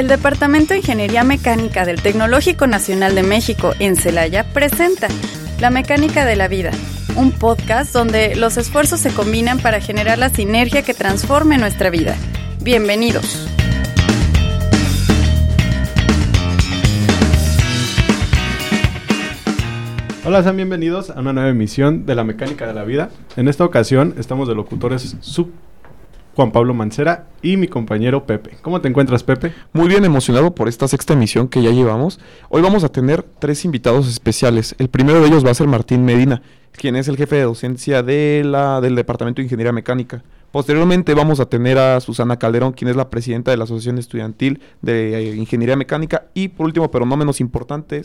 El Departamento de Ingeniería Mecánica del Tecnológico Nacional de México en Celaya presenta La Mecánica de la Vida, un podcast donde los esfuerzos se combinan para generar la sinergia que transforme nuestra vida. Bienvenidos. Hola, sean bienvenidos a una nueva emisión de La Mecánica de la Vida. En esta ocasión estamos de locutores sub Juan Pablo Mancera y mi compañero Pepe. ¿Cómo te encuentras, Pepe? Muy bien emocionado por esta sexta emisión que ya llevamos. Hoy vamos a tener tres invitados especiales. El primero de ellos va a ser Martín Medina, quien es el jefe de docencia de la, del Departamento de Ingeniería Mecánica. Posteriormente vamos a tener a Susana Calderón, quien es la presidenta de la Asociación Estudiantil de eh, Ingeniería Mecánica. Y por último, pero no menos importante,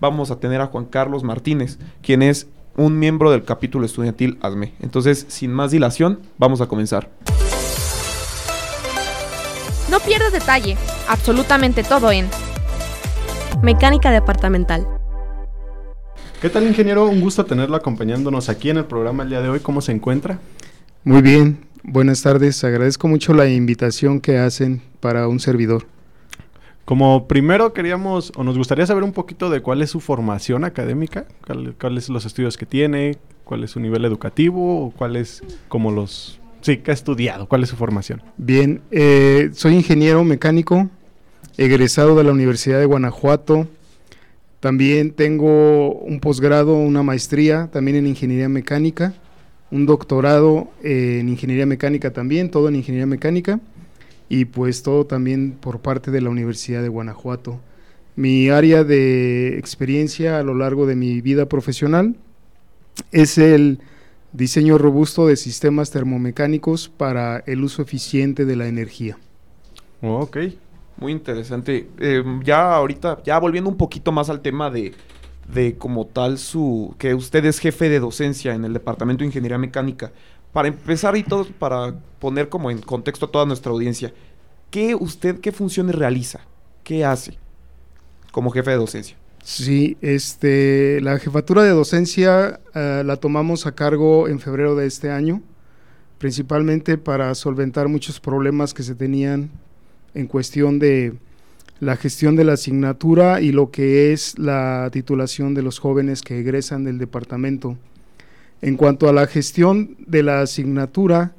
vamos a tener a Juan Carlos Martínez, quien es un miembro del capítulo estudiantil ASME. Entonces, sin más dilación, vamos a comenzar. No pierdas detalle, absolutamente todo en Mecánica Departamental. ¿Qué tal, ingeniero? Un gusto tenerlo acompañándonos aquí en el programa el día de hoy. ¿Cómo se encuentra? Muy bien, buenas tardes. Agradezco mucho la invitación que hacen para un servidor. Como primero queríamos, o nos gustaría saber un poquito de cuál es su formación académica, cuáles son los estudios que tiene, cuál es su nivel educativo, o cuáles como los Sí, ¿qué ha estudiado? ¿Cuál es su formación? Bien, eh, soy ingeniero mecánico, egresado de la Universidad de Guanajuato. También tengo un posgrado, una maestría también en ingeniería mecánica, un doctorado en ingeniería mecánica también, todo en ingeniería mecánica y pues todo también por parte de la Universidad de Guanajuato. Mi área de experiencia a lo largo de mi vida profesional es el diseño robusto de sistemas termomecánicos para el uso eficiente de la energía. ok, muy interesante. Eh, ya ahorita, ya volviendo un poquito más al tema de, de como tal su, que usted es jefe de docencia en el Departamento de Ingeniería Mecánica. Para empezar y todo, para poner como en contexto a toda nuestra audiencia, ¿qué usted, qué funciones realiza? ¿Qué hace como jefe de docencia? Sí, este, la jefatura de docencia eh, la tomamos a cargo en febrero de este año, principalmente para solventar muchos problemas que se tenían en cuestión de la gestión de la asignatura y lo que es la titulación de los jóvenes que egresan del departamento. En cuanto a la gestión de la asignatura,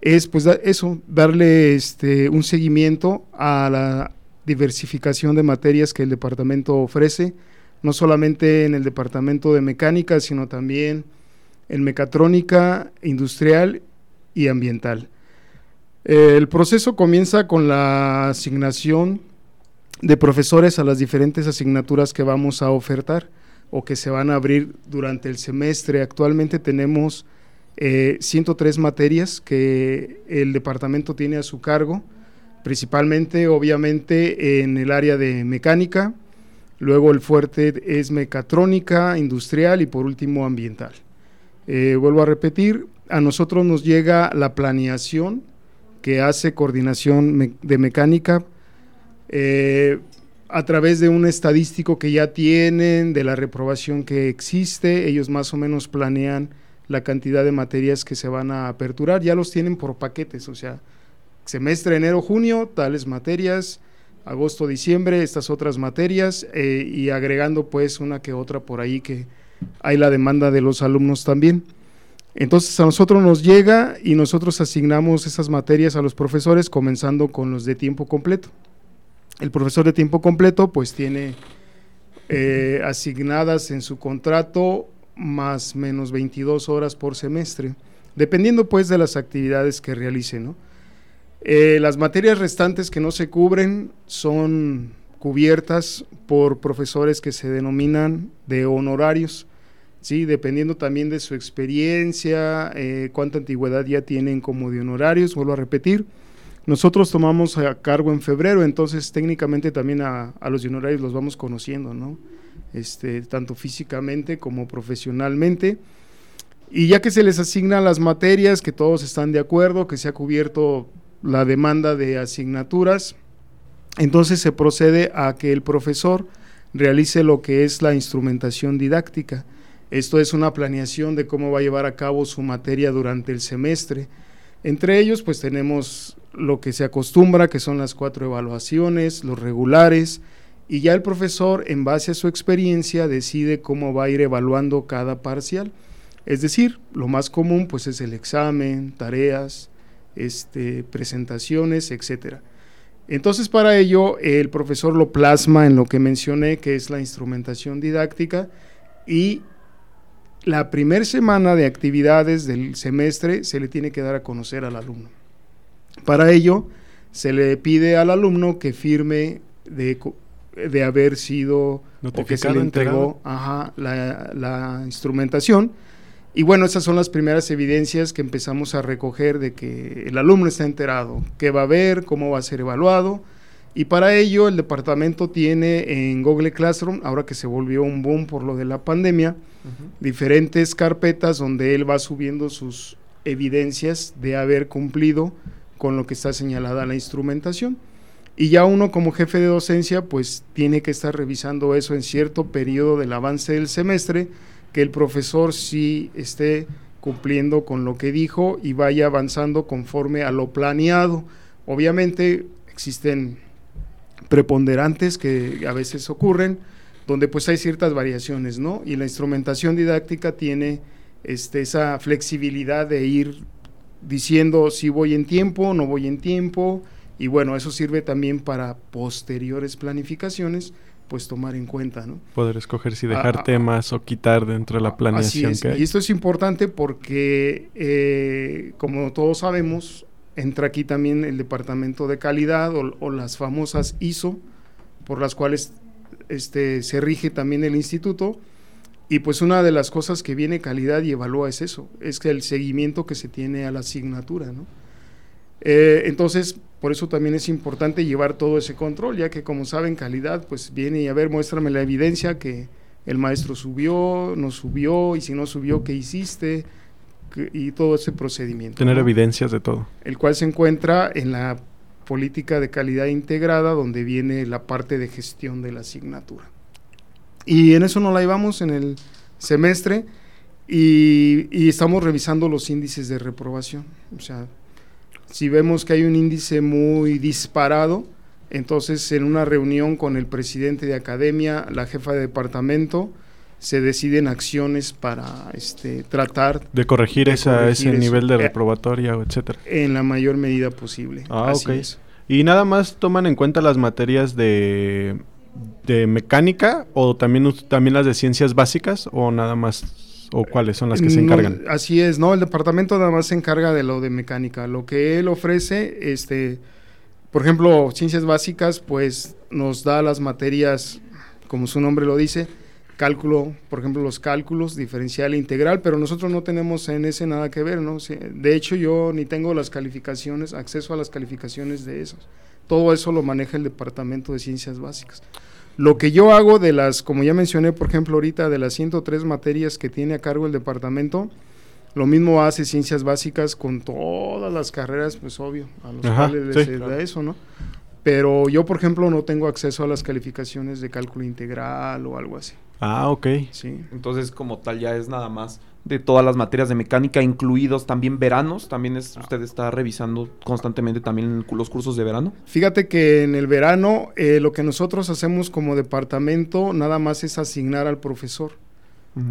es pues eso, darle este, un seguimiento a la diversificación de materias que el departamento ofrece, no solamente en el departamento de mecánica, sino también en mecatrónica, industrial y ambiental. El proceso comienza con la asignación de profesores a las diferentes asignaturas que vamos a ofertar o que se van a abrir durante el semestre. Actualmente tenemos 103 eh, materias que el departamento tiene a su cargo, principalmente obviamente en el área de mecánica, Luego el fuerte es mecatrónica, industrial y por último ambiental. Eh, vuelvo a repetir, a nosotros nos llega la planeación que hace coordinación de mecánica eh, a través de un estadístico que ya tienen, de la reprobación que existe, ellos más o menos planean la cantidad de materias que se van a aperturar, ya los tienen por paquetes, o sea, semestre enero, junio, tales materias, agosto, diciembre, estas otras materias eh, y agregando pues una que otra por ahí que hay la demanda de los alumnos también. Entonces a nosotros nos llega y nosotros asignamos esas materias a los profesores comenzando con los de tiempo completo. El profesor de tiempo completo pues tiene eh, asignadas en su contrato más menos 22 horas por semestre, dependiendo pues de las actividades que realice, ¿no? Eh, las materias restantes que no se cubren son cubiertas por profesores que se denominan de honorarios, ¿sí? dependiendo también de su experiencia, eh, cuánta antigüedad ya tienen como de honorarios, vuelvo a repetir. Nosotros tomamos a cargo en febrero, entonces técnicamente también a, los de honorarios los vamos conociendo, ¿no? Este, tanto físicamente como profesionalmente. Y ya que se les asignan las materias, que todos están de acuerdo, que se ha cubierto la demanda de asignaturas, entonces se procede a que el profesor realice lo que es la instrumentación didáctica. Esto es una planeación de cómo va a llevar a cabo su materia durante el semestre. Entre ellos, pues tenemos lo que se acostumbra, que son las cuatro evaluaciones, los regulares, y ya el profesor, en base a su experiencia, decide cómo va a ir evaluando cada parcial. Es decir, lo más común pues es el examen, tareas, este, presentaciones, etcétera. Entonces, para ello, el profesor lo plasma en lo que mencioné, que es la instrumentación didáctica, y la primera semana de actividades del semestre se le tiene que dar a conocer al alumno. Para ello, se le pide al alumno que firme de, de haber sido o que se le entregó ajá, la, la instrumentación. Y bueno, esas son las primeras evidencias que empezamos a recoger de que el alumno está enterado, qué va a ver, cómo va a ser evaluado. Y para ello el departamento tiene en Google Classroom, ahora que se volvió un boom por lo de la pandemia, diferentes carpetas donde él va subiendo sus evidencias de haber cumplido con lo que está señalada la instrumentación. Y ya uno como jefe de docencia pues tiene que estar revisando eso en cierto periodo del avance del semestre, que el profesor sí esté cumpliendo con lo que dijo y vaya avanzando conforme a lo planeado. Obviamente existen preponderantes que a veces ocurren, donde pues hay ciertas variaciones, ¿no? Y la instrumentación didáctica tiene este, esa flexibilidad de ir diciendo si voy en tiempo, no voy en tiempo, y bueno, eso sirve también para posteriores planificaciones, pues tomar en cuenta, ¿no? Poder escoger si dejar ah, ah, temas o quitar dentro de la planeación que hay. Y esto es importante porque, eh, como todos sabemos, entra aquí también el departamento de calidad o, o las famosas ISO, por las cuales este, se rige también el instituto. Y pues una de las cosas que viene calidad y evalúa es eso, es que el seguimiento que se tiene a la asignatura, ¿no? Eh, entonces, por eso también es importante llevar todo ese control, ya que como saben, calidad, pues viene y a ver, muéstrame la evidencia que el maestro subió, no subió, y si no subió, ¿qué hiciste? y todo ese procedimiento. Tener evidencias de todo. El cual se encuentra en la política de calidad integrada, donde viene la parte de gestión de la asignatura. Y en eso nos la llevamos en el semestre y, estamos revisando los índices de reprobación. O sea, si vemos que hay un índice muy disparado, entonces en una reunión con el presidente de academia, la jefa de departamento, se deciden acciones para este, tratar de corregir, ese nivel de eh, reprobatoria, etcétera. En la mayor medida posible. Ah, ok. ¿Y nada más toman en cuenta las materias de, de mecánica o también, también las de ciencias básicas o nada más o cuáles son las que se encargan? así es, no, el departamento nada más se encarga de lo de mecánica. Lo que él ofrece, este, por ejemplo, ciencias básicas, pues nos da las materias, como su nombre lo dice, cálculo, por ejemplo, los cálculos diferencial e integral, pero nosotros no tenemos en ese nada que ver, ¿no? De hecho, yo ni tengo las calificaciones, acceso a las calificaciones de esos. Todo eso lo maneja el Departamento de Ciencias Básicas. Lo que yo hago de las, como ya mencioné, por ejemplo, ahorita de las 103 materias que tiene a cargo el departamento, lo mismo hace Ciencias Básicas con todas las carreras, pues obvio, a los cuales les da eso, ¿no? Pero yo, por ejemplo, no tengo acceso a las calificaciones de cálculo integral o algo así. Ah, ok. Sí. Entonces, como tal, ya es nada más de todas las materias de mecánica, incluidos también veranos. También es, ah. usted está revisando constantemente también los cursos de verano. Fíjate que en el verano eh, lo que nosotros hacemos como departamento nada más es asignar al profesor.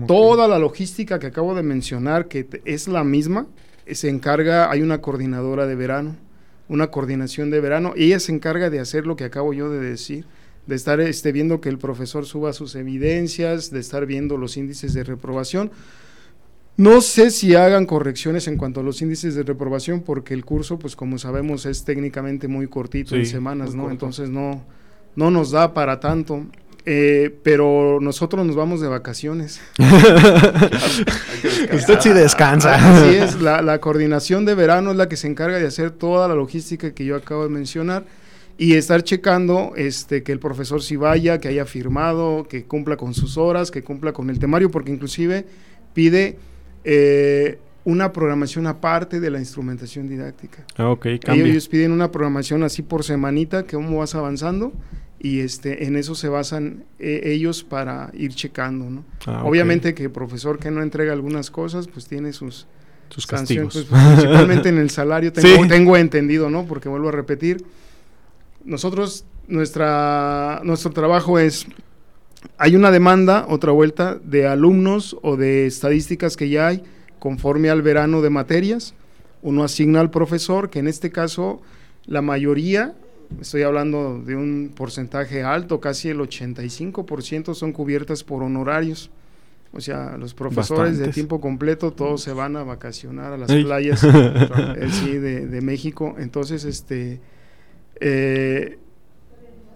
Toda la logística que acabo de mencionar, que es la misma, se encarga, hay una coordinadora de verano, una coordinación de verano, y ella se encarga de hacer lo que acabo yo de decir de estar este, viendo que el profesor suba sus evidencias, de estar viendo los índices de reprobación. No sé si hagan correcciones en cuanto a los índices de reprobación, porque el curso, pues como sabemos, es técnicamente muy cortito, en semanas, ¿no? Entonces no, no nos da para tanto. Eh, pero nosotros nos vamos de vacaciones. Usted sí descansa. Así es, la, la coordinación de verano es la que se encarga de hacer toda la logística que yo acabo de mencionar y estar checando este, que el profesor sí vaya, que haya firmado, que cumpla con sus horas, que cumpla con el temario, porque inclusive pide eh, una programación aparte de la instrumentación didáctica. Ah, ok, cambia. Ellos, piden una programación así por semanita, que cómo vas avanzando, y este, en eso se basan eh, ellos para ir checando, ¿no? Ah, Obviamente que el profesor que no entrega algunas cosas, pues tiene sus Sus castigos. pues, principalmente en el salario, tengo, Sí. tengo entendido, ¿no? Porque vuelvo a repetir, nosotros, nuestra, nuestro trabajo es, hay una demanda, otra vuelta, de alumnos o de estadísticas que ya hay conforme al verano de materias, uno asigna al profesor, que en este caso la mayoría, estoy hablando de un porcentaje alto, casi el 85% son cubiertas por honorarios. O sea, los profesores de tiempo completo todos se van a vacacionar a las Ey. playas eh, sí, de, de México. Entonces, este, eh,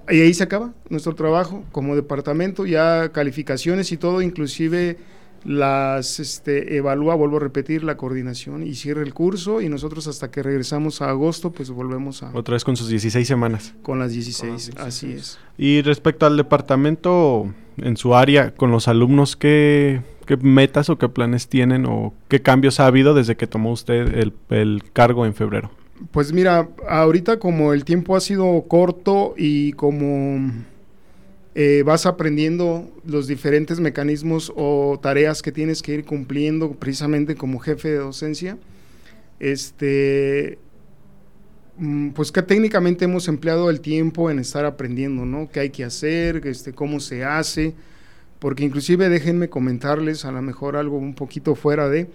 y ahí se acaba nuestro trabajo como departamento, ya calificaciones y todo, inclusive las este, evalúa, vuelvo a repetir, la coordinación y cierra el curso y nosotros hasta que regresamos a agosto, pues volvemos a, Otra vez con sus 16 semanas. con las 16, Con las 16. así es. Y respecto al departamento, en su área, con los alumnos, ¿qué, qué metas o qué planes tienen o qué cambios ha habido desde que tomó usted el, el cargo en febrero? Pues mira, ahorita como el tiempo ha sido corto y como eh, vas aprendiendo los diferentes mecanismos o tareas que tienes que ir cumpliendo precisamente como jefe de docencia, este, mm, pues que técnicamente hemos empleado el tiempo en estar aprendiendo, ¿no? ¿Qué hay que hacer? Este, ¿Cómo se hace? Porque inclusive déjenme comentarles a lo mejor algo un poquito fuera de,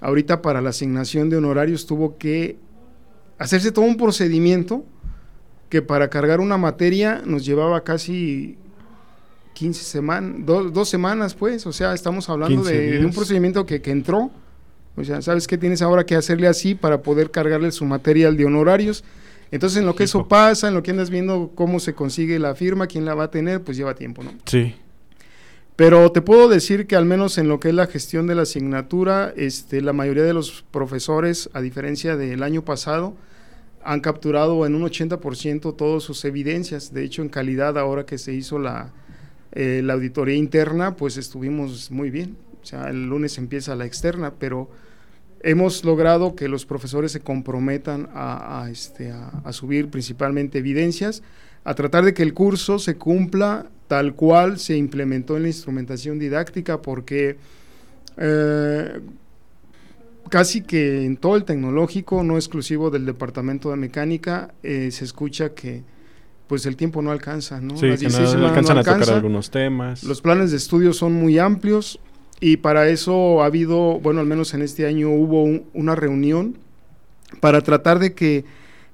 ahorita para la asignación de honorarios tuvo que hacerse todo un procedimiento que para cargar una materia nos llevaba casi 15 semanas, dos semanas pues, o sea, estamos hablando 15 de, de un procedimiento que, que entró, o sea, ¿sabes qué tienes ahora que hacerle así para poder cargarle su material de honorarios? Entonces, en lo que eso pasa, en lo que andas viendo cómo se consigue la firma, quién la va a tener, pues lleva tiempo, ¿no? Sí. Pero te puedo decir que al menos en lo que es la gestión de la asignatura, este, la mayoría de los profesores, a diferencia del año pasado, han capturado en un 80% todas sus evidencias. De hecho, en calidad, ahora que se hizo la, eh, la auditoría interna, pues estuvimos muy bien. O sea, el lunes empieza la externa, pero hemos logrado que los profesores se comprometan a, este, subir principalmente evidencias, a tratar de que el curso se cumpla tal cual se implementó en la instrumentación didáctica, porque eh, casi que en todo el tecnológico, no exclusivo del departamento de mecánica, eh, se escucha que pues el tiempo no alcanza, ¿no? Sí, Las que no 16 semanas alcanzan no a tocar alcanza. algunos temas. Los planes de estudio son muy amplios y para eso ha habido, bueno, al menos en este año hubo un- una reunión para tratar de que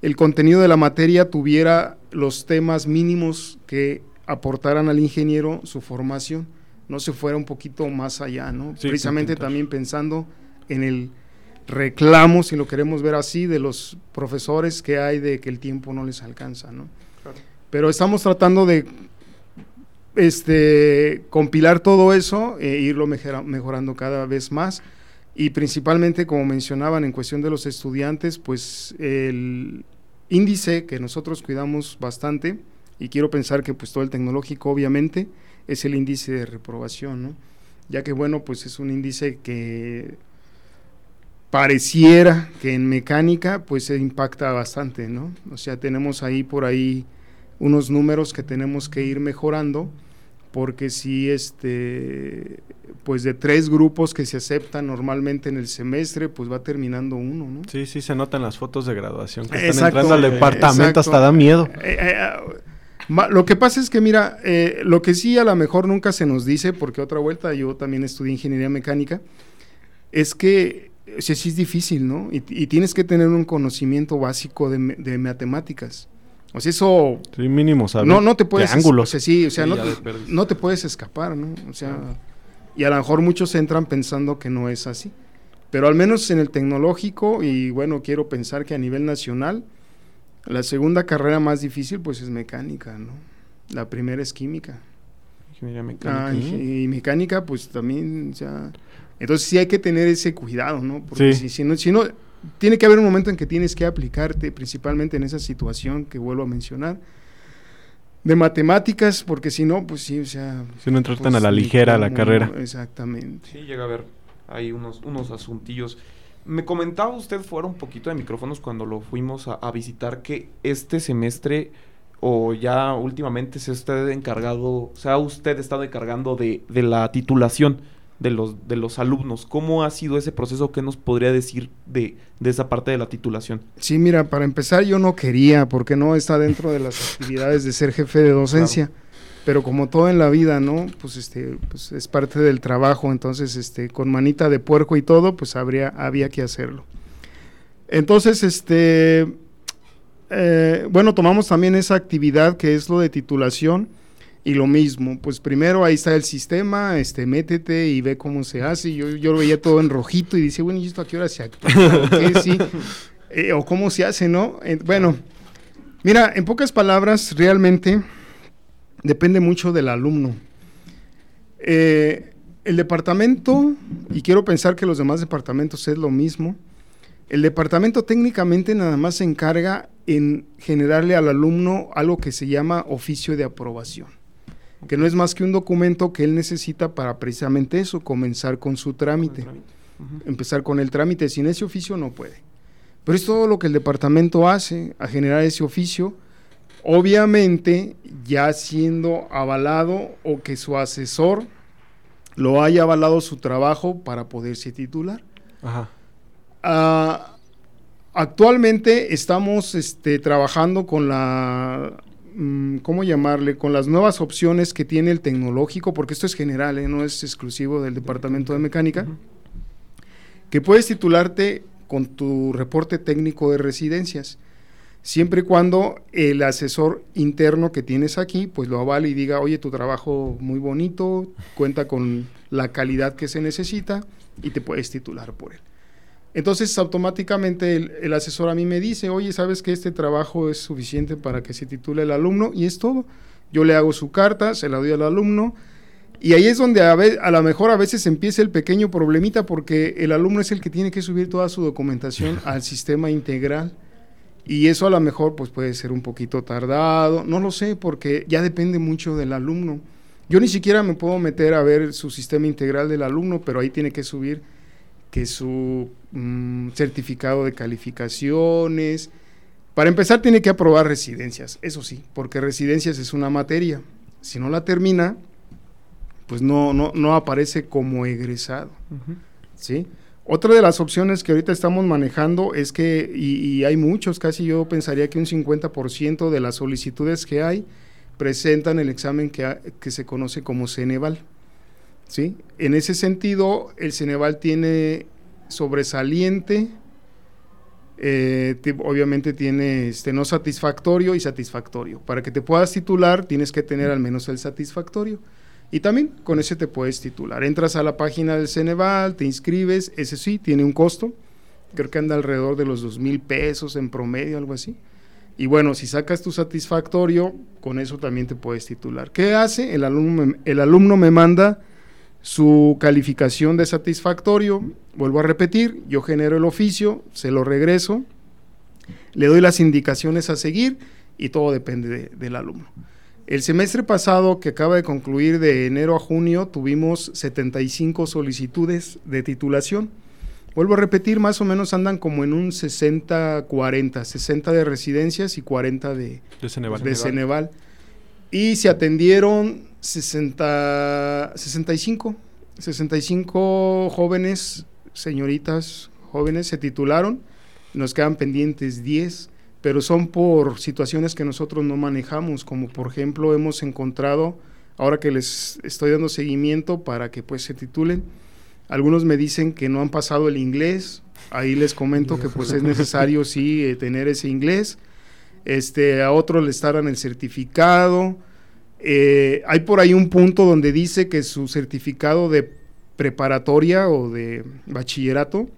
el contenido de la materia tuviera los temas mínimos que aportaran al ingeniero su formación, no se fuera un poquito más allá, ¿no? Sí, Precisamente también pensando en el reclamo, si lo queremos ver así, de los profesores que hay de que el tiempo no les alcanza, ¿no? Pero estamos tratando de este, compilar todo eso e irlo mejora- mejorando cada vez más. Y principalmente, como mencionaban, en cuestión de los estudiantes, pues el índice que nosotros cuidamos bastante, y quiero pensar que pues todo el tecnológico obviamente, es el índice de reprobación, ¿no? Ya que bueno, pues es un índice que pareciera que en mecánica pues se impacta bastante, ¿no? O sea, tenemos ahí por ahí unos números que tenemos que ir mejorando porque si este pues de tres grupos que se aceptan normalmente en el semestre pues va terminando uno ¿no? Sí, sí, se notan las fotos de graduación que están entrando al eh, departamento, exacto. hasta da miedo. Eh, eh, ah, ma- lo que pasa es que mira eh, lo que sí a lo mejor nunca se nos dice porque otra vuelta yo también estudié ingeniería mecánica es que sí es difícil no y, y tienes que tener un conocimiento básico de matemáticas o sea eso Sí, mínimo, ¿sabes? no, no te puedes. De ángulos. O sea, sí, o sea, Sí, no, te, no te puedes escapar, ¿no? O sea, y a lo mejor muchos entran pensando que no es así. Pero al menos en el tecnológico, y bueno, quiero pensar que a nivel nacional, la segunda carrera más difícil, pues es mecánica, ¿no? La primera es química. Ingeniería mecánica. Ah, y, y mecánica, pues también, o sea. Entonces sí hay que tener ese cuidado, ¿no? Porque Sí. si, si no, si no, tiene que haber un momento en que tienes que aplicarte, principalmente en esa situación que vuelvo a mencionar, de matemáticas, porque si no, pues sí, o sea. Si no entrar tan pues, a la ligera la carrera. Exactamente. Sí, llega a haber ahí unos, unos asuntillos. Me comentaba usted fuera un poquito de micrófonos cuando lo fuimos a, a visitar que este semestre o ya últimamente se ha usted encargado, se ha usted estado encargando de, de la titulación de los, de los alumnos. ¿Cómo ha sido ese proceso? ¿Qué nos podría decir de, de esa parte de la titulación? Sí, mira, para empezar yo no quería, porque no está dentro de las actividades de ser jefe de docencia. Pero como todo en la vida, ¿no? Pues este, pues es parte del trabajo, entonces este, con manita de puerco y todo, pues habría, había que hacerlo. Entonces, este, eh, bueno, tomamos también esa actividad que es lo de titulación y lo mismo, pues primero ahí está el sistema, este, métete y ve cómo se hace. Yo, yo lo veía todo en rojito y dice, bueno, ¿y esto a qué hora se actúa? ¿O, sí? Eh, ¿O cómo se hace, no? Bueno, mira, en pocas palabras, realmente depende mucho del alumno. Eh, el departamento, y quiero pensar que los demás departamentos es lo mismo, el departamento técnicamente nada más se encarga en generarle al alumno algo que se llama oficio de aprobación, que no es más que un documento que él necesita para precisamente eso, comenzar con su trámite, empezar con el trámite, sin ese oficio no puede. Pero es todo lo que el departamento hace a generar ese oficio, obviamente ya siendo avalado o que su asesor lo haya avalado su trabajo para poderse titular. Ah, actualmente estamos este, trabajando con la, ¿cómo llamarle? Con las nuevas opciones que tiene el tecnológico, porque esto es general, ¿eh? no es exclusivo del Departamento de Mecánica, que puedes titularte con tu reporte técnico de residencias siempre y cuando el asesor interno que tienes aquí, pues lo avale y diga, oye, tu trabajo muy bonito, cuenta con la calidad que se necesita y te puedes titular por él. Entonces, automáticamente el, asesor a mí me dice, oye, ¿sabes que este trabajo es suficiente para que se titule el alumno? Y es todo. Yo le hago su carta, se la doy al alumno. Y ahí es donde a, a lo mejor a veces empieza el pequeño problemita porque el alumno es el que tiene que subir toda su documentación al sistema integral. Y eso a lo mejor pues puede ser un poquito tardado, no lo sé, porque ya depende mucho del alumno. Yo ni siquiera me puedo meter a ver su sistema integral del alumno, pero ahí tiene que subir que su mm, certificado de calificaciones. Para empezar tiene que aprobar residencias, eso sí, porque residencias es una materia. Si no la termina, pues no, no, no aparece como egresado. ¿Sí? Otra de las opciones que ahorita estamos manejando es que, y, hay muchos, casi yo pensaría que un 50% de las solicitudes que hay presentan el examen que, que se conoce como Ceneval. ¿sí? En ese sentido, el Ceneval tiene sobresaliente, eh, obviamente tiene este, no satisfactorio y satisfactorio. Para que te puedas titular, tienes que tener al menos el satisfactorio. Y también con ese te puedes titular. Entras a la página del Ceneval, te inscribes, ese sí, tiene un costo. Creo que anda alrededor de los dos mil pesos en promedio, algo así. Y bueno, si sacas tu satisfactorio, con eso también te puedes titular. ¿Qué hace? El alumno, el alumno me manda su calificación de satisfactorio, vuelvo a repetir, yo genero el oficio, se lo regreso, le doy las indicaciones a seguir y todo depende del alumno. El semestre pasado, que acaba de concluir de enero a junio, tuvimos 75 solicitudes de titulación. Vuelvo a repetir, más o menos andan como en un 60-40, 60 de residencias y 40 de, de, Ceneval. Y se atendieron 60, 65, 65 jóvenes, señoritas jóvenes, se titularon. Nos quedan pendientes 10 pero son por situaciones que nosotros no manejamos, como por ejemplo hemos encontrado, ahora que les estoy dando seguimiento para que pues se titulen, algunos me dicen que no han pasado el inglés, ahí les comento que pues es necesario sí eh, tener ese inglés, este, a otros les estarán el certificado, eh, hay por ahí un punto donde dice que su certificado de preparatoria o de bachillerato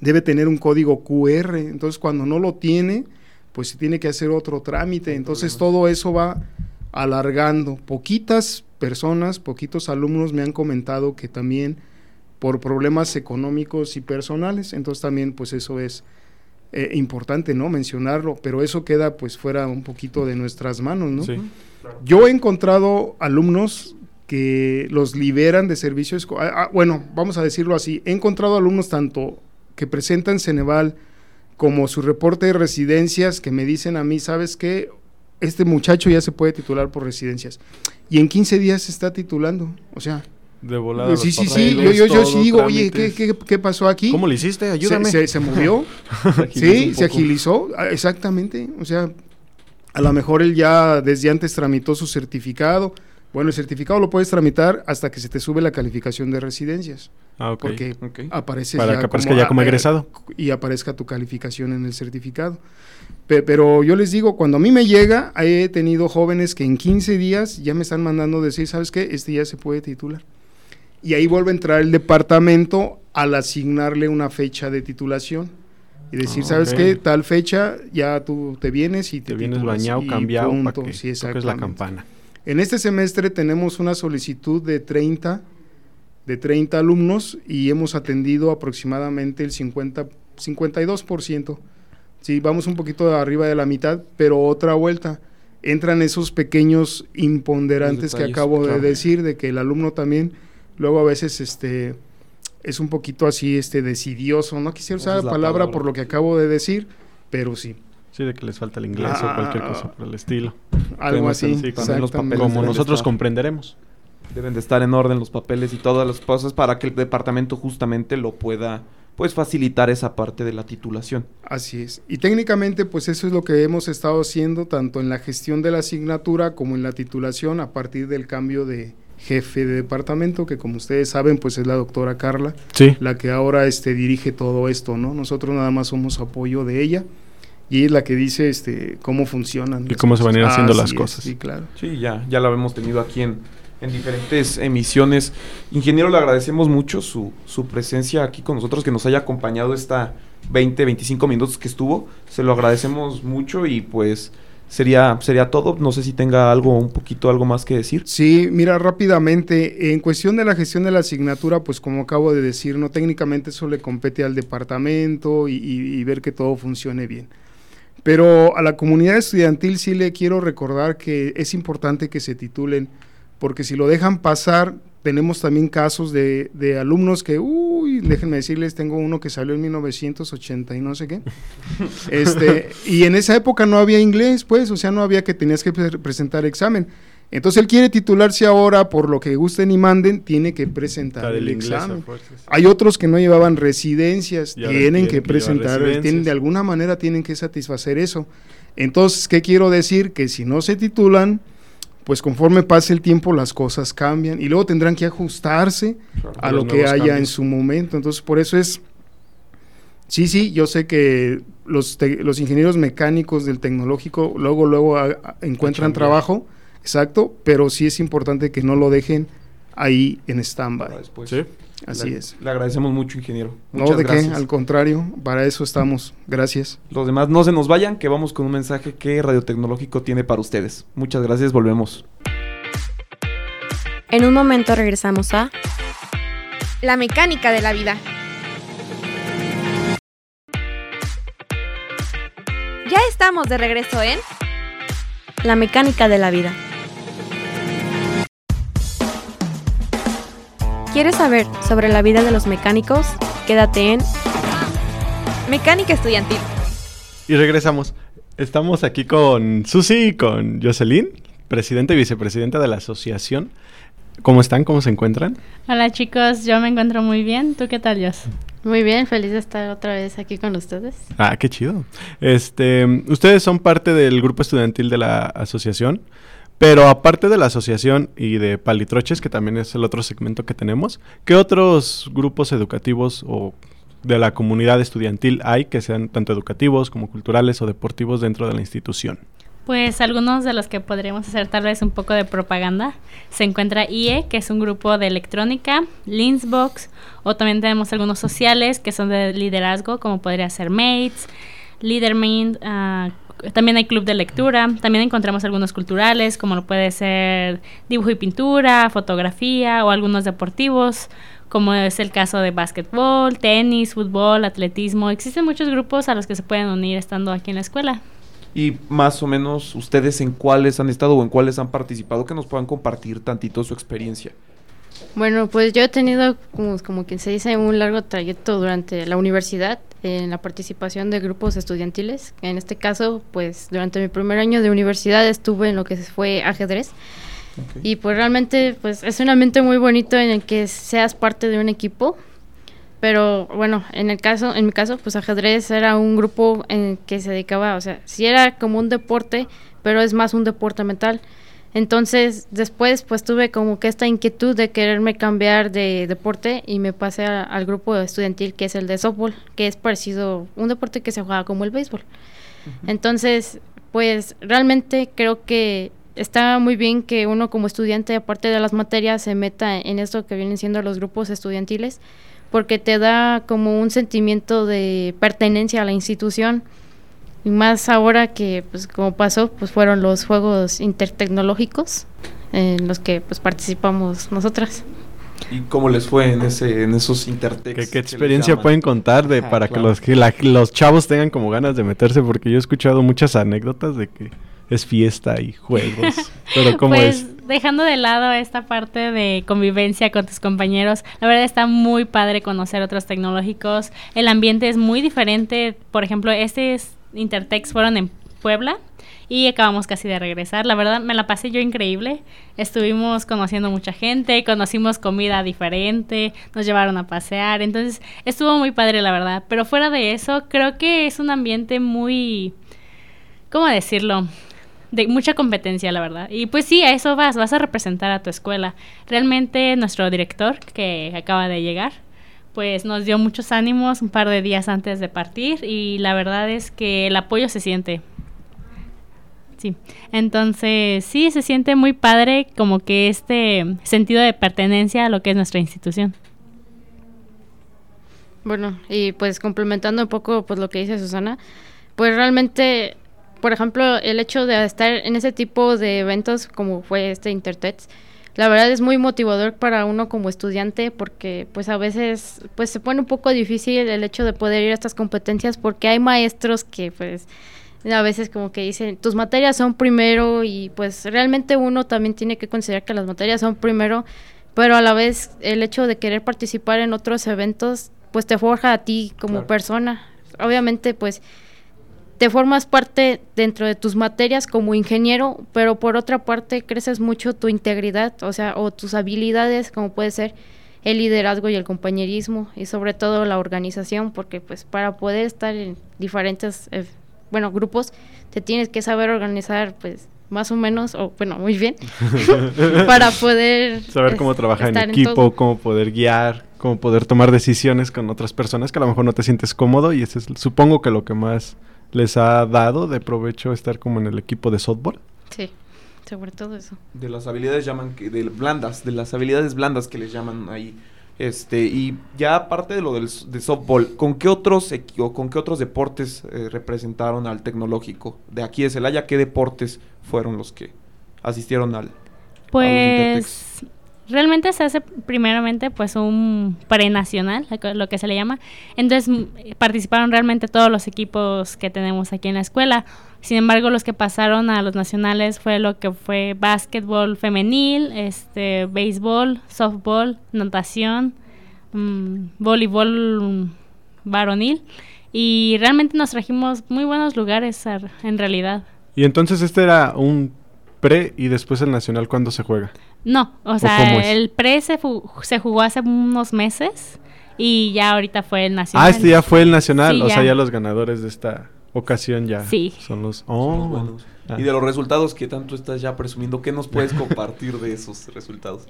debe tener un código QR, entonces cuando no lo tiene, pues se tiene que hacer otro trámite. Entonces todo eso va alargando. Poquitas personas, poquitos alumnos me han comentado que también por problemas económicos y personales, entonces también pues eso es eh, importante, ¿no? Mencionarlo, pero eso queda pues fuera un poquito de nuestras manos, ¿no? Yo he encontrado alumnos que los liberan de servicios, ah, ah, bueno, vamos a decirlo así, he encontrado alumnos tanto que presentan Ceneval, como su reporte de residencias que me dicen a mí, ¿sabes qué? Este muchacho ya se puede titular por residencias. Y en 15 días se está titulando. O sea, De volada. sí, los sí, sí. papeles, Yo, yo, yo sí digo, oye, ¿qué, qué, qué pasó aquí? ¿Cómo lo hiciste? Se- Ayúdame. Se, se movió. sí, se agilizó. ah, Exactamente. O sea, a lo mejor él ya desde antes tramitó su certificado. Bueno, el certificado lo puedes tramitar hasta que se te sube la calificación de residencias. Ah, ok. Porque aparece Para que aparezca ya como ah, eh, egresado. y aparezca tu calificación en el certificado. Pe- Pero yo les digo, cuando a mí me llega, he tenido jóvenes que en 15 días ya me están mandando decir, ¿sabes qué? Este ya se puede titular. Y ahí vuelve a entrar el departamento al asignarle una fecha de titulación. Y decir, Ah, ¿sabes qué? Tal fecha, ya tú te vienes y te, Te vienes bañado, cambiado punto. para que Sí, toques la campana. En este semestre tenemos una solicitud de 30, de 30 alumnos y hemos atendido aproximadamente el 50, 52%. Sí, vamos un poquito arriba de la mitad, pero otra vuelta. Entran esos pequeños imponderantes que acabo claro. de decir, de que el alumno también, luego a veces este es un poquito así este decidioso. No quisiera usar la la palabra palabra. por lo que acabo de decir, pero sí, Sí, de que les falta el inglés Ah, o cualquier ah, cosa ah. por el estilo. algo Tenemos así. sí, los papeles Como nosotros estar. comprenderemos. Deben de estar en orden los papeles y todas las cosas para que el departamento justamente lo pueda pues facilitar esa parte de la titulación. Así es. Y técnicamente, pues eso es lo que hemos estado haciendo tanto en la gestión de la asignatura como en la titulación a partir del cambio de jefe de departamento, que como ustedes saben, pues es la doctora Carla, Sí. la que ahora este, dirige todo esto, ¿no? Nosotros nada más somos apoyo de ella y es la que dice este, cómo funcionan. Y cómo se van a ir haciendo las es, cosas. Sí, claro. Sí, ya, ya lo hemos tenido aquí en, en diferentes emisiones. Ingeniero, le agradecemos mucho su, su presencia aquí con nosotros, que nos haya acompañado esta 20, 25 minutos que estuvo. Se lo agradecemos mucho y pues sería, sería todo. No sé si tenga algo, un poquito, algo más que decir. Sí, mira, rápidamente, en cuestión de la gestión de la asignatura, pues como acabo de decir, no técnicamente eso le compete al departamento y, y- ver que todo funcione bien. Pero a la comunidad estudiantil sí le quiero recordar que es importante que se titulen, porque si lo dejan pasar, tenemos también casos de, de alumnos que, uy, déjenme decirles, tengo uno que salió en 1980 y no sé qué. Este, y en esa época no había inglés, pues, o sea, no había que tenías que pre- presentar examen. Entonces él quiere titularse ahora, por lo que gusten y manden, tiene que presentar el examen. Hay otros que no llevaban residencias, tienen tienen que que presentar, tienen, de alguna manera tienen que satisfacer eso. Entonces, ¿qué quiero decir? Que si no se titulan, pues conforme pase el tiempo las cosas cambian y luego tendrán que ajustarse a A lo que haya en su momento. Entonces, por eso es... Sí, sí, yo sé que los, te- los ingenieros mecánicos del tecnológico luego, luego a- a- encuentran trabajo, exacto, pero sí es importante que no lo dejen ahí en stand-by. Sí. Así Le- es. Le agradecemos mucho, ingeniero. No, Muchas de gracias. qué, al contrario, para eso estamos. Gracias. Los demás no se nos vayan, que vamos con un mensaje que Radio Tecnológico tiene para ustedes. Muchas gracias, volvemos. En un momento regresamos a La mecánica de la vida. Ya estamos de regreso en La mecánica de la vida. ¿Quieres saber sobre la vida de los mecánicos? Quédate en Mecánica Estudiantil. Y regresamos. Estamos aquí con Susi y con Jocelyn, presidenta y vicepresidenta de la asociación. ¿Cómo están? ¿Cómo se encuentran? Hola chicos, yo me encuentro muy bien. ¿Tú qué tal, Jos? Muy bien, feliz de estar otra vez aquí con ustedes. Ah, qué chido. Este, ustedes son parte del grupo estudiantil de la asociación, pero aparte de la asociación y de Palitroches, que también es el otro segmento que tenemos, ¿qué otros grupos educativos o de la comunidad estudiantil hay que sean tanto educativos como culturales o deportivos dentro de la institución? Pues algunos de los que podríamos hacer tal vez un poco de propaganda. Se encuentra IE, que es un grupo de electrónica, Linsbox, o también tenemos algunos sociales que son de liderazgo, como podría ser Mates, Leadermind, ah, también hay club de lectura, también encontramos algunos culturales, como lo puede ser dibujo y pintura, fotografía o algunos deportivos, como es el caso de básquetbol, tenis, fútbol, atletismo. Existen muchos grupos a los que se pueden unir estando aquí en la escuela. Y más o menos ustedes en cuáles han estado o en cuáles han participado, que nos puedan compartir tantito su experiencia. Bueno, pues yo he tenido, como, como quien se dice, un largo trayecto durante la universidad en la participación de grupos estudiantiles. En este caso, pues durante mi primer año de universidad estuve en lo que fue ajedrez. Y pues realmente pues es un ambiente muy bonito en el que seas parte de un equipo. Pero bueno, en el caso, en mi caso, pues ajedrez era un grupo en que se dedicaba, o sea, sí era como un deporte, pero es más un deporte mental. Entonces, después, pues tuve como que esta inquietud de quererme cambiar de deporte y me pasé a- al grupo estudiantil que es el de softball, que es parecido, un deporte que se juega como el béisbol. Entonces, pues realmente creo que está muy bien que uno como estudiante, aparte de las materias, se meta en esto que vienen siendo los grupos estudiantiles, porque te da como un sentimiento de pertenencia a la institución. Y más ahora que, pues como pasó, pues fueron los juegos intertecnológicos en los que pues participamos nosotras. ¿Y cómo les fue en ese en esos ¿Qué, intertextos? qué que les experiencia llaman? pueden contar de Ah, para claro. que, los, que la- los chavos tengan como ganas de meterse? Porque yo he escuchado muchas anécdotas de que es fiesta y juegos. Pero ¿cómo pues es? dejando de lado esta parte de convivencia con tus compañeros, la verdad está muy padre conocer otros tecnológicos. El ambiente es muy diferente. Por ejemplo, este es- Intertex fueron en Puebla y acabamos casi de regresar. La verdad me la pasé yo increíble. Estuvimos conociendo mucha gente, conocimos comida diferente, nos llevaron a pasear. Entonces estuvo muy padre la verdad. Pero fuera de eso, creo que es un ambiente muy... ¿Cómo decirlo? de mucha competencia, la verdad. Y pues sí, a eso vas, vas a representar a tu escuela. Realmente nuestro director, que acaba de llegar, pues nos dio muchos ánimos un par de días antes de partir y la verdad es que el apoyo se siente. Sí, entonces sí, se siente muy padre como que este sentido de pertenencia a lo que es nuestra institución. Bueno, y pues complementando un poco pues lo que dice Susana, pues realmente, por ejemplo, el hecho de estar en ese tipo de eventos como fue este Intertex, la verdad es muy motivador para uno como estudiante porque pues a veces pues se pone un poco difícil el hecho de poder ir a estas competencias porque hay maestros que pues a veces como que dicen tus materias son primero y pues realmente uno también tiene que considerar que las materias son primero, pero a la vez el hecho de querer participar en otros eventos pues te forja a ti como Claro. persona. Obviamente pues te formas parte dentro de tus materias como ingeniero, pero por otra parte creces mucho tu integridad, o sea, o tus habilidades, como puede ser el liderazgo y el compañerismo, y sobre todo la organización, porque pues para poder estar en diferentes, eh, bueno, grupos, te tienes que saber organizar, pues, más o menos, o bueno, muy bien, para poder... Saber cómo es- trabajar en equipo, cómo poder guiar, cómo poder tomar decisiones con otras personas que a lo mejor no te sientes cómodo y eso es supongo que lo que más les ha dado de provecho estar como en el equipo de softball. Sí, sobre todo eso. De las habilidades llaman que de blandas, de las habilidades blandas que les llaman ahí. Este, y ya aparte de lo del de softball, ¿con qué otros o con qué otros deportes eh, representaron al tecnológico? De aquí de Celaya, ¿qué deportes fueron los que asistieron al Pues realmente se hace primeramente pues un prenacional, lo que- se le llama. Entonces participaron realmente todos los equipos que tenemos aquí en la escuela. Sin embargo, los que pasaron a los nacionales fue lo que fue básquetbol femenil, este, béisbol, softball, natación, mm, voleibol mm, varonil. Y realmente nos trajimos muy buenos lugares ar- en realidad. Y entonces este era un pre y después el nacional cuando se juega. No, o sea, el pre se, jugó hace unos meses y ya ahorita fue el nacional. Ah, este ya fue el nacional, Sí, o sea, ya. los ganadores de esta ocasión ya Sí. son los Los Oh, buenos? ah. Y de los resultados que tanto estás ya presumiendo, ¿qué nos puedes compartir de esos resultados?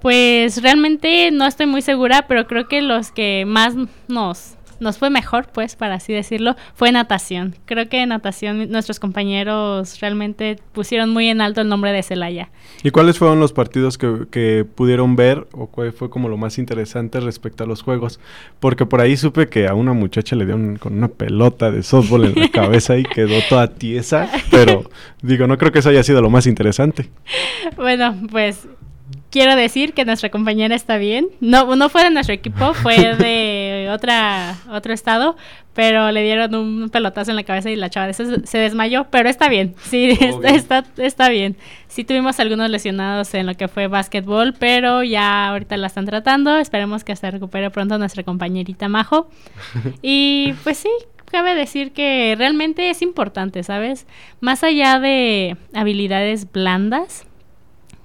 Pues realmente no estoy muy segura, pero creo que los que más nos, nos fue mejor, pues, para así decirlo, fue natación. Creo que en natación nuestros compañeros realmente pusieron muy en alto el nombre de Celaya. ¿Y cuáles fueron los partidos que, que pudieron ver o cuál fue como lo más interesante respecto a los juegos? Porque por ahí supe que a una muchacha le dieron con una pelota de softball en la cabeza y quedó toda tiesa, pero digo, no creo que eso haya sido lo más interesante. Bueno, pues quiero decir que nuestra compañera está bien. No, no fue de nuestro equipo, fue de otra, otro estado, pero le dieron un pelotazo en la cabeza y la chava se, se desmayó, pero está bien, sí, está, está, está bien. Sí tuvimos algunos lesionados en lo que fue básquetbol, pero ya ahorita la están tratando. Esperemos que se recupere pronto nuestra compañerita Majo. Y pues sí, cabe decir que realmente es importante, ¿sabes? Más allá de habilidades blandas,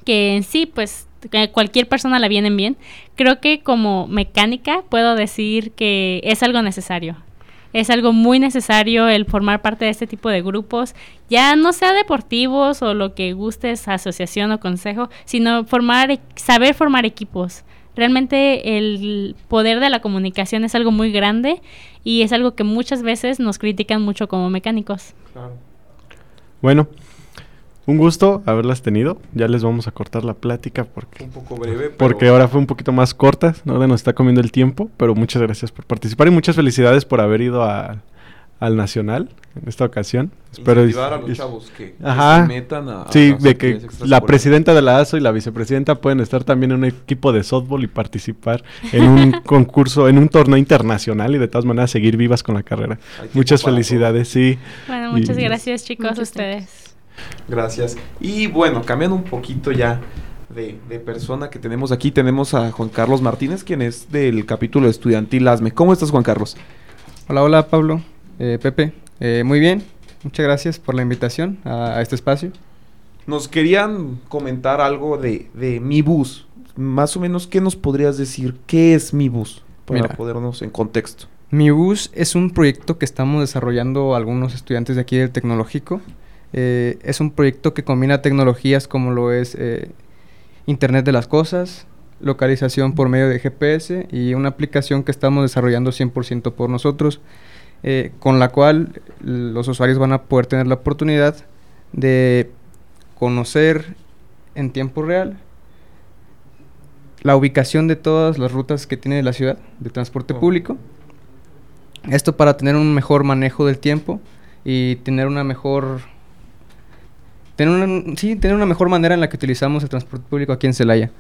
que en sí, pues cualquier persona la vienen bien. Creo que como mecánica puedo decir que es algo necesario. Es algo muy necesario el formar parte de este tipo de grupos, ya no sea deportivos o lo que gustes, asociación o consejo, sino formar, e- saber formar equipos. Realmente el poder de la comunicación es algo muy grande y es algo que muchas veces nos critican mucho como mecánicos. Bueno, un gusto haberlas tenido. Ya les vamos a cortar la plática porque, Un poco breve, pero... porque ahora fue un poquito más corta. Ahora nos está comiendo el tiempo, pero muchas gracias por participar y muchas felicidades por haber ido a- al Nacional en esta ocasión. Espero Incentivar a los es- chavos que, que Ajá. se metan a... a Sí, de que la presidenta de la ASO y la vicepresidenta pueden estar también en un equipo de softball y participar en un concurso, en un torneo internacional y de todas maneras seguir vivas con la carrera. Muchas felicidades, sí. Bueno, muchas Y- gracias chicos a ustedes. Gracias. Y bueno, cambiando un poquito ya de, de persona que tenemos aquí, tenemos a Juan Carlos Martínez, quien es del capítulo estudiantil ASME. ¿Cómo estás, Juan Carlos? Hola, hola Pablo, Eh, Pepe, Eh, muy bien, muchas gracias por la invitación a, a este espacio. Nos querían comentar algo de, de Mi Bus. Más o menos, ¿qué nos podrías decir? ¿Qué es Mi Bus? Para Mira. ponernos en contexto. Mi bus es un proyecto que estamos desarrollando algunos estudiantes de aquí del tecnológico. Eh, es un proyecto que combina tecnologías como lo es eh, Internet de las Cosas, localización por medio de GPS y una aplicación que estamos desarrollando 100% por nosotros, eh, con la cual los usuarios van a poder tener la oportunidad de conocer en tiempo real la ubicación de todas las rutas que tiene la ciudad de transporte Oh. público. Esto para tener un mejor manejo del tiempo y tener una mejor tener una, sí, tener una mejor manera en la que utilizamos el transporte público aquí en Celaya.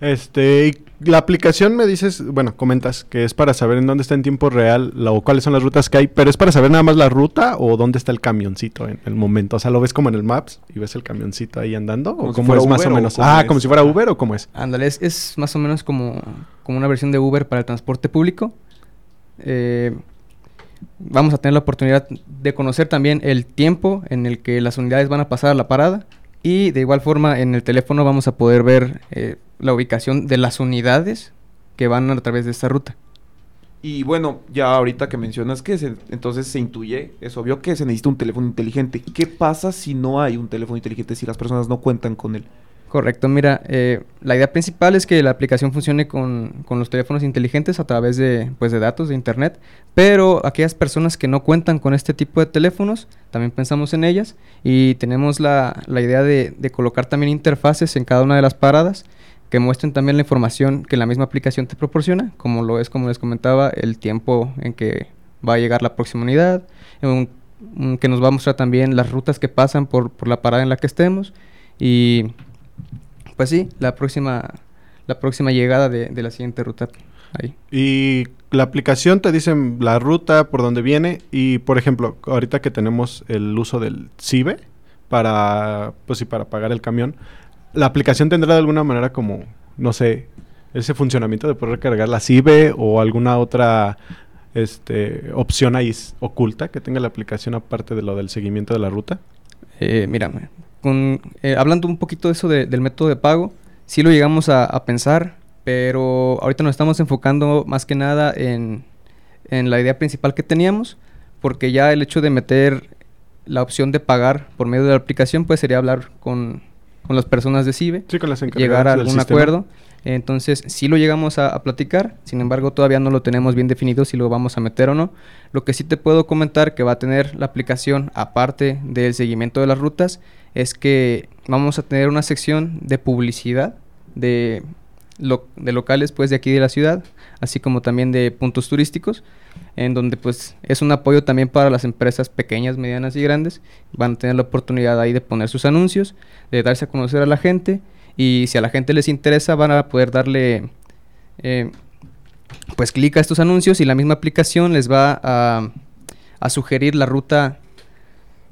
Este, la aplicación me dices, bueno, comentas que es para saber en dónde está en tiempo real la- o cuáles son las rutas que hay, pero es para saber nada más la ruta o dónde está el camioncito en el momento. O sea, lo ves como en el Maps y ves el camioncito ahí andando Como o si fuera es más Uber o o menos. cómo Ah, es. como si fuera Uber o cómo es. Ándale, es, es más o menos como, como una versión de Uber para el transporte público. Eh, vamos a tener la oportunidad de conocer también el tiempo en el que las unidades van a pasar a la parada. Y de igual forma en el teléfono vamos a poder ver eh, la ubicación de las unidades que van a través de esta ruta. Y bueno, ya ahorita que mencionas que entonces se intuye, es obvio que se necesita un teléfono inteligente. ¿Qué pasa si no hay un teléfono inteligente, si las personas no cuentan con él? Correcto, mira, eh, la idea principal es que la aplicación funcione con, con los teléfonos inteligentes a través de, pues, de datos de internet, pero aquellas personas que no cuentan con este tipo de teléfonos, también pensamos en ellas y tenemos la, la idea de, colocar también interfaces en cada una de las paradas que muestren también la información que la misma aplicación te proporciona, como lo es, como les comentaba, el tiempo en que va a llegar la próxima unidad, un- un- que nos va a mostrar también las rutas que pasan por, por la parada en la que estemos y pues sí, la próxima, la próxima llegada de, de la siguiente ruta. Ahí. Y la aplicación te dice la ruta por donde viene y por ejemplo, ahorita que tenemos el uso del CIBE para pues sí para pagar el camión, la aplicación tendrá de alguna manera como no sé, ese funcionamiento de poder recargar la CIBE o alguna otra este opción ahí oculta que tenga la aplicación aparte de lo del seguimiento de la ruta. Eh, mira, con, eh, hablando un poquito de eso de- del método de pago, sí lo llegamos a, a pensar, pero ahorita nos estamos enfocando más que nada en, en la idea principal que teníamos, porque ya el hecho de meter la opción de pagar por medio de la aplicación, pues sería hablar con, con las personas de CIBE. Sí, con las llegar a algún sistema. acuerdo. Entonces, sí lo llegamos a, a platicar, sin embargo, todavía no lo tenemos bien definido si lo vamos a meter o no. Lo que sí te puedo comentar que va a tener la aplicación, aparte del seguimiento de las rutas, es que vamos a tener una sección de publicidad de, lo- de locales pues de aquí de la ciudad, así como también de puntos turísticos, en donde pues es un apoyo también para las empresas pequeñas, medianas y grandes. Van a tener la oportunidad ahí de poner sus anuncios, de darse a conocer a la gente y si a la gente les interesa van a poder darle eh, pues clic a estos anuncios y la misma aplicación les va a, a sugerir la ruta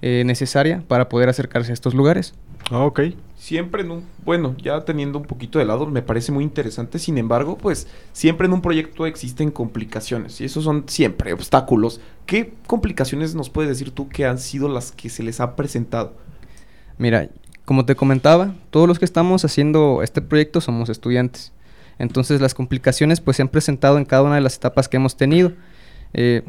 eh, necesaria para poder acercarse a estos lugares. Ah, ok. Siempre en un, bueno, ya teniendo un poquito de lado, me parece muy interesante. Sin embargo, pues siempre en un proyecto existen complicaciones y esos son siempre obstáculos. ¿Qué complicaciones nos puedes decir tú que han sido las que se les ha presentado? Mira, como te comentaba, todos los que estamos haciendo este proyecto somos estudiantes. Entonces las complicaciones pues se han presentado en cada una de las etapas que hemos tenido. Eh,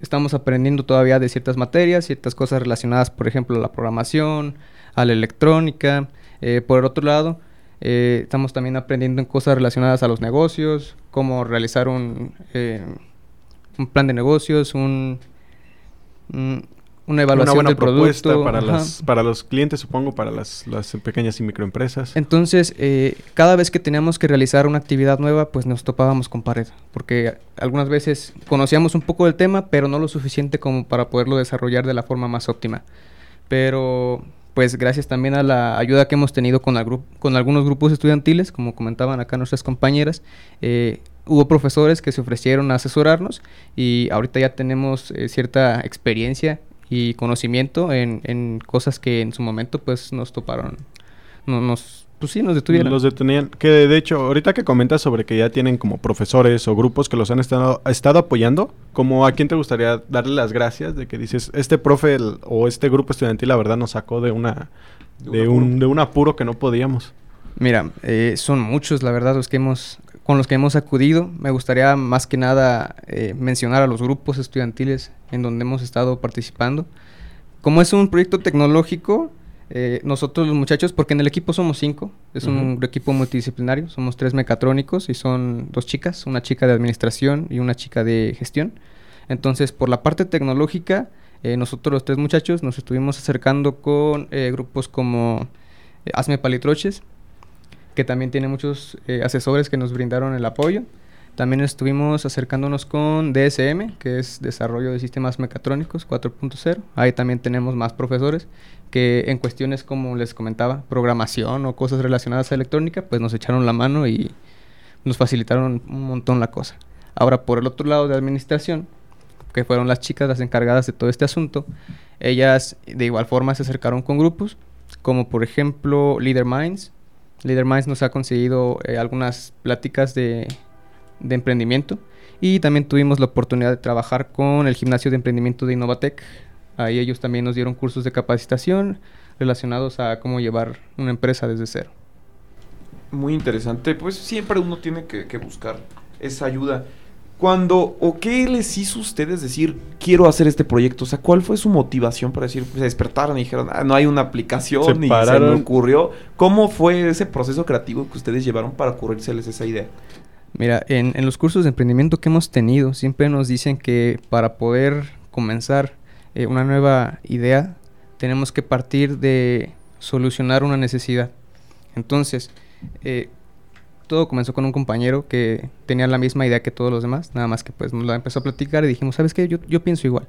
estamos aprendiendo todavía de ciertas materias, ciertas cosas relacionadas, por ejemplo, a la programación, a la electrónica. Eh, por otro lado, eh, estamos también aprendiendo en cosas relacionadas a los negocios, cómo realizar un, un plan de negocios, un, una evaluación una buena del propuesta producto. para, Ajá. las, para los clientes, supongo, para las, las pequeñas y microempresas. Entonces, eh, cada vez que teníamos que realizar una actividad nueva, pues nos topábamos con pared, porque algunas veces conocíamos un poco del tema, pero no lo suficiente como para poderlo desarrollar de la forma más óptima. Pero, pues gracias también a la ayuda que hemos tenido con, al con algunos grupos estudiantiles, como comentaban acá nuestras compañeras, eh, hubo profesores que se ofrecieron a asesorarnos y ahorita ya tenemos eh, cierta experiencia y conocimiento en, en cosas que en su momento pues nos toparon, no, nos, pues sí, nos detuvieron. Los detenían. Que de hecho, ahorita que comentas sobre que ya tienen como profesores o grupos que los han estado, estado apoyando, como a quién te gustaría darle las gracias de que dices, este profe el- o este grupo estudiantil la verdad nos sacó de una de, un, de un apuro que no podíamos. Mira, eh, son muchos, la verdad, los que hemos, con los que hemos acudido. Me gustaría más que nada eh, mencionar a los grupos estudiantiles en donde hemos estado participando. Como es un proyecto tecnológico, eh, nosotros los muchachos, porque en el equipo somos cinco, es un equipo multidisciplinario, somos tres mecatrónicos y son dos chicas, una chica de administración y una chica de gestión. Entonces, por la parte tecnológica, eh, nosotros los tres muchachos nos estuvimos acercando con eh, grupos como Hazme Palitroches, que también tiene muchos eh, asesores que nos brindaron el apoyo. También estuvimos acercándonos con DSM, que es Desarrollo de Sistemas Mecatrónicos 4.0. Ahí también tenemos más profesores que en cuestiones como les comentaba, programación o cosas relacionadas a electrónica, pues nos echaron la mano y nos facilitaron un montón la cosa. Ahora, por el otro lado de administración, que fueron las chicas las encargadas de todo este asunto, ellas de igual forma se acercaron con grupos, como por ejemplo Leader Minds. Leader Minds nos ha conseguido eh, algunas pláticas de, de emprendimiento y también tuvimos la oportunidad de trabajar con el gimnasio de emprendimiento de Innovatec. Ahí ellos también nos dieron cursos de capacitación relacionados a cómo llevar una empresa desde cero. Muy interesante. Pues siempre uno tiene que, que buscar esa ayuda. Cuando, o qué les hizo a ustedes decir, quiero hacer este proyecto? O sea, ¿cuál fue su motivación para decir, se despertaron y dijeron, "Ah, no hay una aplicación Se y se pararon. me ocurrió? ¿Cómo fue ese proceso creativo que ustedes llevaron para ocurrírseles esa idea? Mira, en, en los cursos de emprendimiento que hemos tenido, siempre nos dicen que para poder comenzar eh, una nueva idea, tenemos que partir de solucionar una necesidad. Entonces, eh, todo comenzó con un compañero que tenía la misma idea que todos los demás, nada más que pues nos la empezó a platicar y dijimos, ¿sabes qué? Yo, yo pienso igual.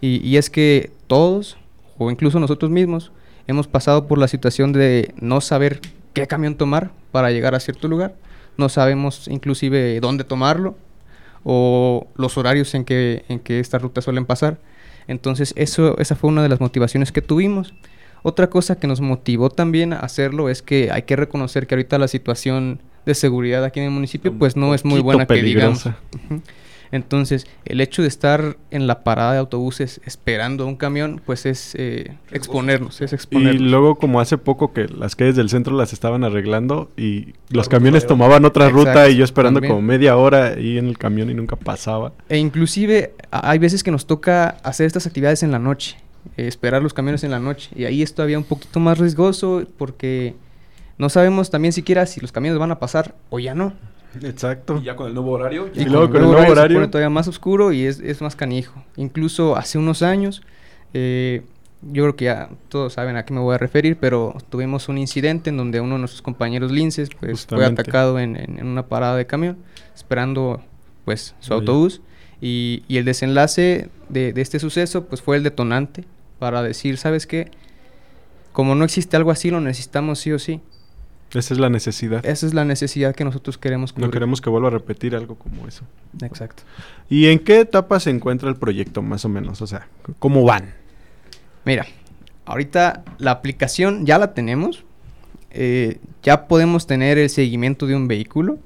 Y, y es que todos, o incluso nosotros mismos, hemos pasado por la situación de no saber qué camión tomar para llegar a cierto lugar. No sabemos inclusive dónde tomarlo o los horarios en que, en que estas rutas suelen pasar. Entonces, eso, esa fue una de las motivaciones que tuvimos. Otra cosa que nos motivó también a hacerlo es que hay que reconocer que ahorita la situación de seguridad aquí en el municipio pues no es muy buena que digamos. peligrosa. Entonces, el hecho de estar en la parada de autobuses esperando un camión, pues es eh, exponernos, es Y exponernos. luego como hace poco que las calles del centro las estaban arreglando y los ruta camiones tomaban otra ruta y yo esperando también. como media hora ahí en el camión y nunca pasaba. E inclusive a- hay veces que nos toca hacer estas actividades en la noche, eh, esperar los camiones en la noche. Y ahí es todavía un poquito más riesgoso porque no sabemos también siquiera si los camiones van a pasar o ya no. Exacto. Y ya con el nuevo horario, ya Y luego con el nuevo se horario. pone todavía más oscuro y es, es más canijo. Incluso hace unos años, eh, yo creo que ya todos saben a qué me voy a referir, pero tuvimos un incidente en donde uno de nuestros compañeros linces pues, fue atacado en, en- en una parada de camión, esperando pues su autobús. Y, y el desenlace de, de este suceso pues fue el detonante para decir, ¿sabes qué? Como no existe algo así, lo necesitamos sí o sí. Esa es la necesidad. Esa es la necesidad que nosotros queremos cubrir. No queremos que vuelva a repetir algo como eso. Exacto. ¿Y en qué etapa se encuentra el proyecto más o menos? O sea, ¿cómo van? Mira, ahorita la aplicación ya la tenemos. eh, ya podemos tener el seguimiento de un vehículo.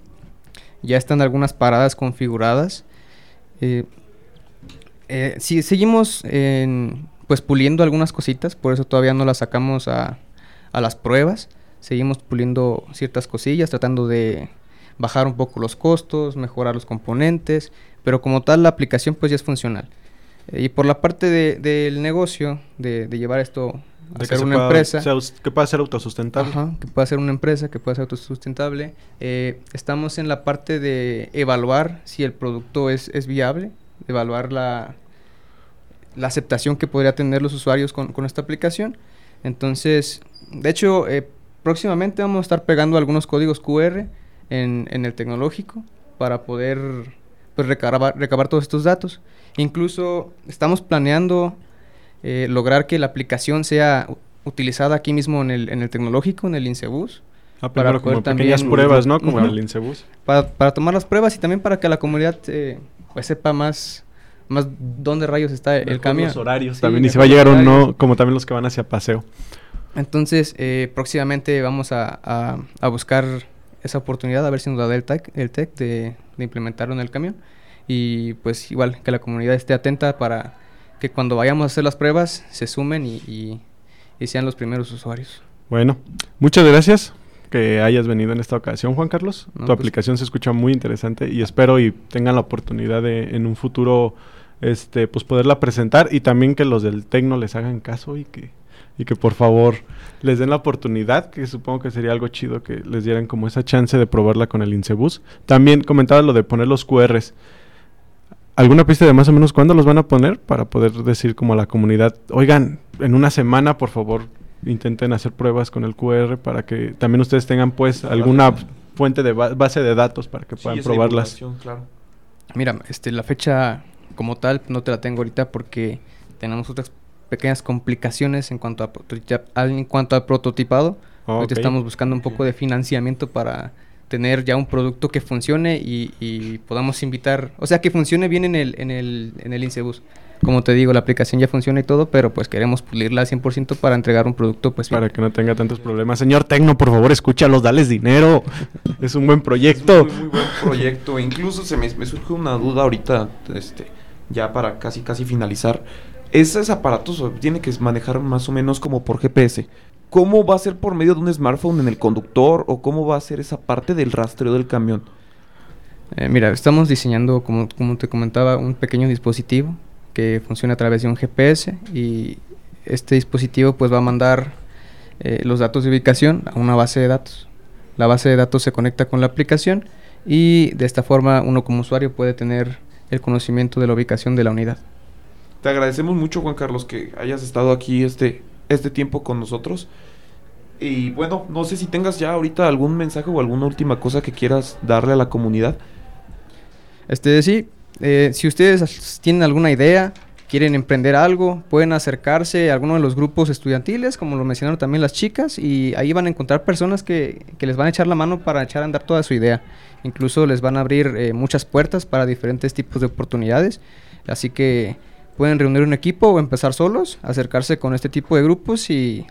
Ya están algunas paradas configuradas. Eh, eh, sí, seguimos en, pues puliendo algunas cositas, por eso todavía no las sacamos a, a las pruebas. Seguimos puliendo ciertas cosillas, tratando de bajar un poco los costos, mejorar los componentes, pero como tal la aplicación pues ya es funcional. Eh, y por la parte de- del negocio, de, de llevar esto a De ser se una pueda- empresa, sea que pueda ser autosustentable. Ajá, que pueda ser una empresa, que pueda ser autosustentable. Eh, estamos en la parte de evaluar si el producto es, es viable, evaluar la, la aceptación que podría tener los usuarios con, con esta aplicación. Entonces, de hecho, eh, próximamente vamos a estar pegando algunos códigos QR en, en el tecnológico para poder pues, recabar, recabar todos estos datos. Incluso estamos planeando eh, lograr que la aplicación sea utilizada aquí mismo en el, en el tecnológico, en el INSEBUS. Ah, para como poder pequeñas también- pruebas, ¿no? Como en el Incebus. Para, para tomar las pruebas y también para que la comunidad eh, pues sepa más, más dónde rayos está el camión. Los horarios Sí, también. Y si mejor va a llegar horarios. no, como también los que van hacia paseo. Entonces, eh, próximamente vamos a, a- a buscar esa oportunidad, a ver si nos da el TEC, el TEC de, de implementarlo en el camión. Y pues igual que la comunidad esté atenta para que cuando vayamos a hacer las pruebas se sumen y, y- y sean los primeros usuarios. Bueno, muchas gracias que hayas venido en esta ocasión, Juan Carlos. No, tu pues- aplicación se escucha muy interesante y espero y tengan la oportunidad de en un futuro este pues poderla presentar y también que los del Tecno les hagan caso y que y que por favor les den la oportunidad, que supongo que sería algo chido que les dieran como esa chance de probarla con el Incebus. También comentaba lo de poner los QRs. ¿Alguna pista de más o menos cuándo los van a poner para poder decir como a la comunidad, oigan, en una semana por favor intenten hacer pruebas con el QR para que también ustedes tengan pues alguna fuente de ba- base de datos para que puedan probarlas? claro. Mira, este, la fecha como tal no te la tengo ahorita porque tenemos otras pequeñas complicaciones en cuanto a, en cuanto a prototipado. Ahorita ok. estamos buscando un poco de financiamiento para tener ya un producto que funcione y, y podamos invitar, o sea, que funcione bien en el, en el, en el Incebus. Como te digo, la aplicación ya funciona y todo, pero pues queremos pulirla al 100% para entregar un producto pues bien. Para que no tenga tantos problemas. Señor Tecno, por favor, escúchalos, dales dinero. es un buen proyecto. Es un muy, muy buen proyecto. Incluso se me, me surge una duda ahorita, este, ya para casi casi finalizar. Esos aparatos tiene que manejar más o menos como por GPS. ¿Cómo va a ser por medio de un smartphone en el conductor o cómo va a ser esa parte del rastreo del camión? Eh, mira, estamos diseñando, como, como te comentaba, un pequeño dispositivo que funciona a través de un GPS y este dispositivo pues va a mandar eh, los datos de ubicación a una base de datos. La base de datos se conecta con la aplicación y de esta forma uno como usuario puede tener el conocimiento de la ubicación de la unidad. Te agradecemos mucho, Juan Carlos, que hayas estado aquí este, este tiempo con nosotros. Y bueno, no sé si tengas ya ahorita algún mensaje o alguna última cosa que quieras darle a la comunidad. Este, sí, eh, si ustedes tienen alguna idea, quieren emprender algo, pueden acercarse a alguno de los grupos estudiantiles, como lo mencionaron también las chicas, y ahí van a encontrar personas que, que les van a echar la mano para echar a andar toda su idea. Incluso les van a abrir eh, muchas puertas para diferentes tipos de oportunidades. Así que pueden reunir un equipo o empezar solos, acercarse con este tipo de grupos y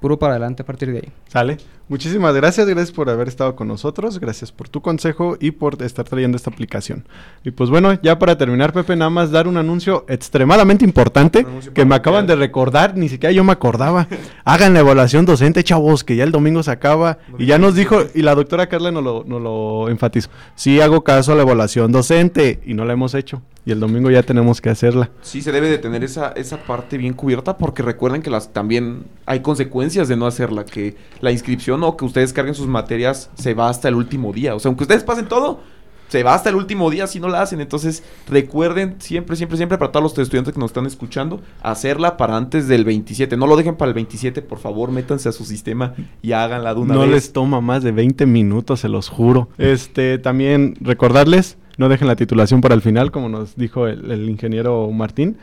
puro para adelante a partir de ahí. Sale. Muchísimas gracias, gracias por haber estado con nosotros, gracias por tu consejo y por estar trayendo esta aplicación. Y pues bueno, ya para terminar, Pepe, nada más dar un anuncio extremadamente importante anuncio que me acaban de recordar, ni siquiera yo me acordaba. Hagan la evaluación docente, chavos, que ya el domingo se acaba. Y ya nos dijo, y la doctora Carla nos lo, nos lo enfatizó, sí hago caso a la evaluación docente y no la hemos hecho. Y el domingo ya tenemos que hacerla. Sí, se debe de tener esa, esa parte bien cubierta porque recuerden que las también hay consecuencias de no hacerla, que la inscripción o que ustedes carguen sus materias se va hasta el último día. O sea, aunque ustedes pasen todo, se va hasta el último día si no la hacen. Entonces, recuerden siempre, siempre, siempre para todos los estudiantes que nos están escuchando, hacerla para antes del 27. No lo dejen para el 27, por favor, métanse a su sistema y háganla de una no vez. les toma más de 20 minutos, se los juro. Este, también recordarles, no dejen la titulación para el final, como nos dijo el, el ingeniero Martín.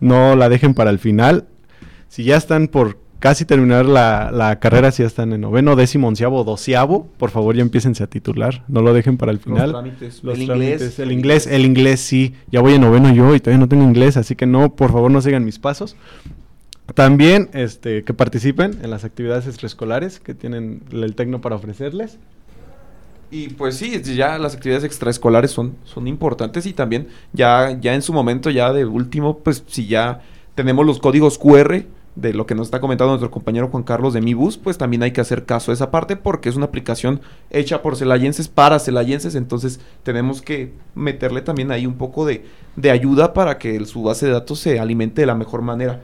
No la dejen para el final. Si ya están por casi terminar la, la carrera, si ya están en noveno, décimo, onceavo, doceavo, por favor ya empiecen a titular. No lo dejen para el Los final. trámites, Los el trámites, inglés. el inglés, el inglés sí. Ya voy en noveno yo y todavía no tengo inglés, así que no, por favor no sigan mis pasos. También este, que participen en las actividades extraescolares que tienen el Tecno para ofrecerles. Y pues sí, ya las actividades extraescolares son, son importantes y también ya, ya en su momento, ya de último, pues si ya tenemos los códigos QR, de lo que nos está comentando nuestro compañero Juan Carlos de Mi Bus, pues también hay que hacer caso a esa parte porque es una aplicación hecha por celayenses para celayenses, entonces tenemos que meterle también ahí un poco de, de ayuda para que su base de datos se alimente de la mejor manera.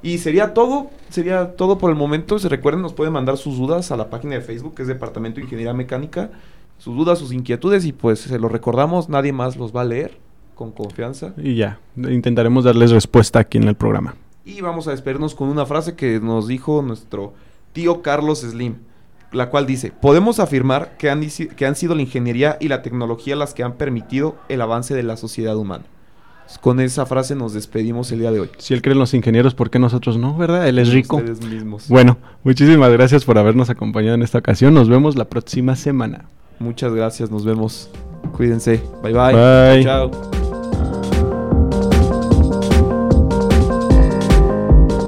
Y sería todo, sería todo por el momento. Se recuerden, nos pueden mandar sus dudas a la página de Facebook, que es Departamento de Ingeniería Mecánica, sus dudas, sus inquietudes, y pues se los recordamos, nadie más los va a leer con confianza. Y ya, intentaremos darles respuesta aquí en el programa. Y vamos a despedirnos con una frase que nos dijo nuestro tío Carlos Slim, la cual dice, podemos afirmar que han, que han sido la ingeniería y la tecnología las que han permitido el avance de la sociedad humana. Con esa frase nos despedimos el día de hoy. Si él cree en los ingenieros, ¿por qué nosotros no, verdad? Él es rico. Ustedes mismos. Bueno, muchísimas gracias por habernos acompañado en esta ocasión. Nos vemos la próxima semana. Muchas gracias, nos vemos. Cuídense. Bye bye. Bye. Chao.